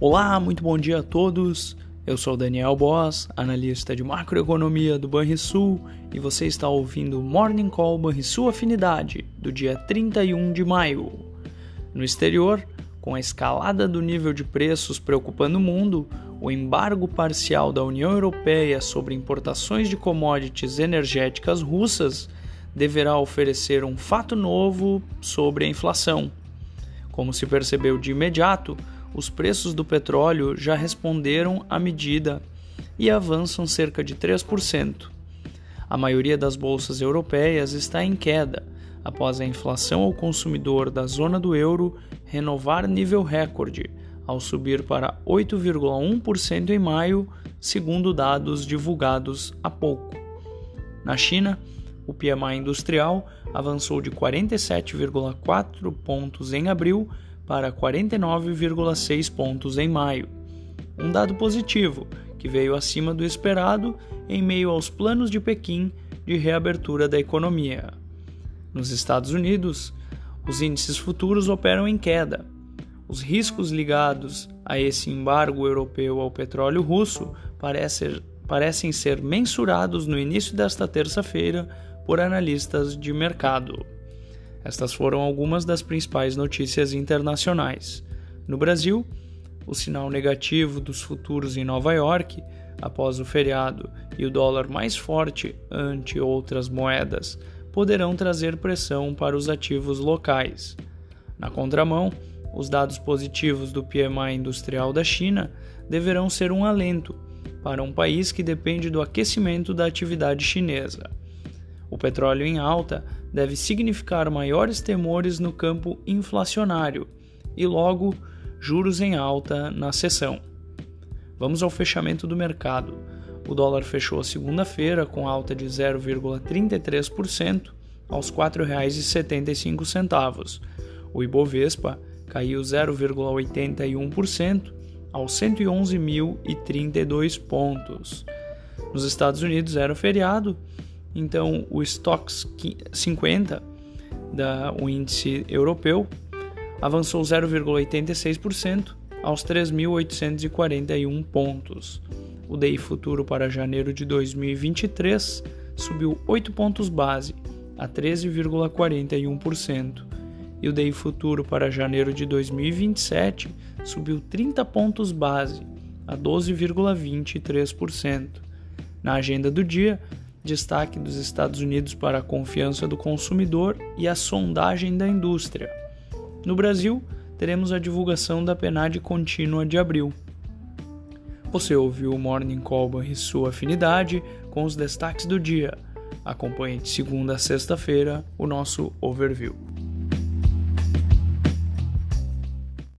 Olá, muito bom dia a todos. Eu sou Daniel Boss, analista de macroeconomia do Banrisul, e você está ouvindo o Morning Call Banrisul Afinidade, do dia 31 de maio. No exterior, com a escalada do nível de preços preocupando o mundo, o embargo parcial da União Europeia sobre importações de commodities energéticas russas deverá oferecer um fato novo sobre a inflação. Como se percebeu de imediato, os preços do petróleo já responderam à medida e avançam cerca de 3%. A maioria das bolsas europeias está em queda após a inflação ao consumidor da zona do euro renovar nível recorde, ao subir para 8,1% em maio, segundo dados divulgados há pouco. Na China, o PMI industrial avançou de 47,4 pontos em abril para 49,6 pontos em maio. Um dado positivo, que veio acima do esperado em meio aos planos de Pequim de reabertura da economia. Nos Estados Unidos, os índices futuros operam em queda. Os riscos ligados a esse embargo europeu ao petróleo russo parecem, parecem ser mensurados no início desta terça-feira por analistas de mercado. Estas foram algumas das principais notícias internacionais. No Brasil, o sinal negativo dos futuros em Nova York, após o feriado, e o dólar mais forte ante outras moedas, poderão trazer pressão para os ativos locais. Na contramão, os dados positivos do PMI industrial da China deverão ser um alento para um país que depende do aquecimento da atividade chinesa. O petróleo em alta deve significar maiores temores no campo inflacionário e, logo, juros em alta na sessão. Vamos ao fechamento do mercado. O dólar fechou segunda-feira com alta de 0,33% aos R$ 4,75. O Ibovespa caiu 0,81% aos 111.032 pontos. Nos Estados Unidos era feriado então, o Stocks 50, da, o índice europeu, avançou 0,86% aos 3.841 pontos. O DI futuro para janeiro de 2023 subiu 8 pontos base a 13,41%, e o DI futuro para janeiro de 2027 subiu 30 pontos base a 12,23%. Na agenda do dia, destaque dos Estados Unidos para a confiança do consumidor e a sondagem da indústria. No Brasil, teremos a divulgação da PNAD contínua de abril. Você ouviu o Morning Call e sua afinidade com os destaques do dia. Acompanhe de segunda a sexta-feira o nosso overview.